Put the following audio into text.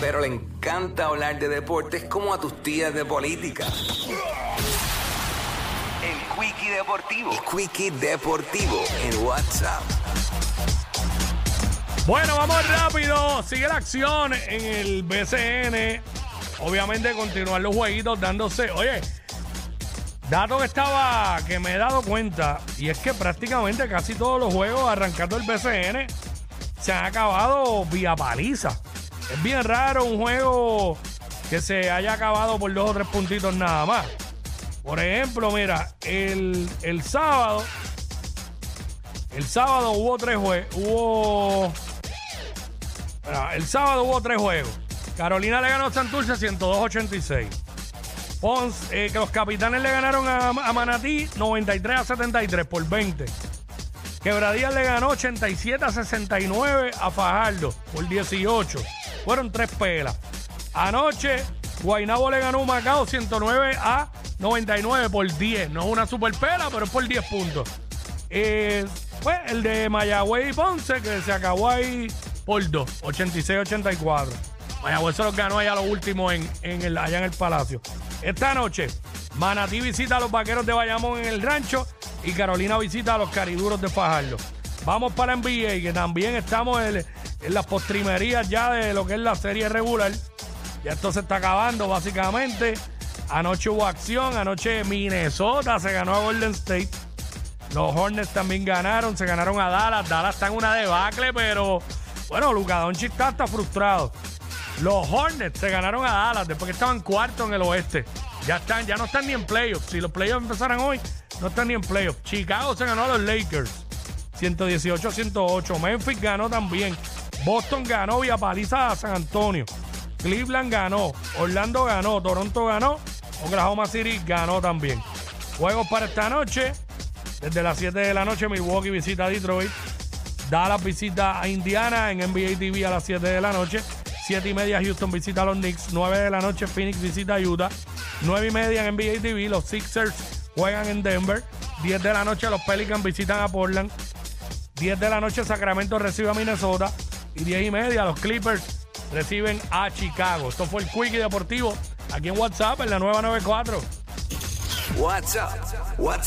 pero le encanta hablar de deportes como a tus tías de política. El Quickie Deportivo. El Quickie Deportivo en WhatsApp. Bueno, vamos rápido. Sigue la acción en el BCN. Obviamente continuar los jueguitos dándose. Oye, dato que estaba, que me he dado cuenta, y es que prácticamente casi todos los juegos arrancando el BCN se han acabado vía paliza. Es bien raro un juego que se haya acabado por dos o tres puntitos nada más. Por ejemplo, mira, el, el sábado, el sábado hubo tres juegos, hubo, el sábado hubo tres juegos. Carolina le ganó a Santurce 102-86. Ponce, eh, que los capitanes le ganaron a, a Manatí 93 a 73 por 20. Quebradías le ganó 87 a 69 a Fajardo por 18. Fueron tres pelas. Anoche, Guainabo le ganó a Macao 109 a 99 por 10. No es una super pela, pero es por 10 puntos. Eh, pues el de Mayagüez y Ponce, que se acabó ahí por 2, 86-84. Mayagüez se los ganó allá lo último en, en el, allá en el Palacio. Esta noche, Manatí visita a los vaqueros de Bayamón en el rancho y Carolina visita a los cariduros de Fajardo. Vamos para NBA, que también estamos en, en las postrimerías ya de lo que es la serie regular. Ya esto se está acabando, básicamente. Anoche hubo acción, anoche Minnesota se ganó a Golden State. Los Hornets también ganaron, se ganaron a Dallas. Dallas está en una debacle, pero bueno, Luka Doncic está, frustrado. Los Hornets se ganaron a Dallas después que estaban cuarto en el oeste. Ya están, ya no están ni en playoffs. Si los playoffs empezaran hoy, no están ni en playoffs. Chicago se ganó a los Lakers. 118 a 108. Memphis ganó también. Boston ganó vía paliza a San Antonio. Cleveland ganó. Orlando ganó. Toronto ganó. Oklahoma City ganó también. Juegos para esta noche. Desde las 7 de la noche, Milwaukee visita a Detroit. Dallas visita a Indiana en NBA TV a las 7 de la noche. 7 y media Houston visita a los Knicks. 9 de la noche Phoenix visita a Utah. 9 y media en NBA TV los Sixers juegan en Denver. 10 de la noche los Pelicans visitan a Portland. 10 de la noche Sacramento recibe a Minnesota. Y 10 y media los Clippers reciben a Chicago. Esto fue el Quickie Deportivo aquí en WhatsApp en la nueva 94. WhatsApp. WhatsApp.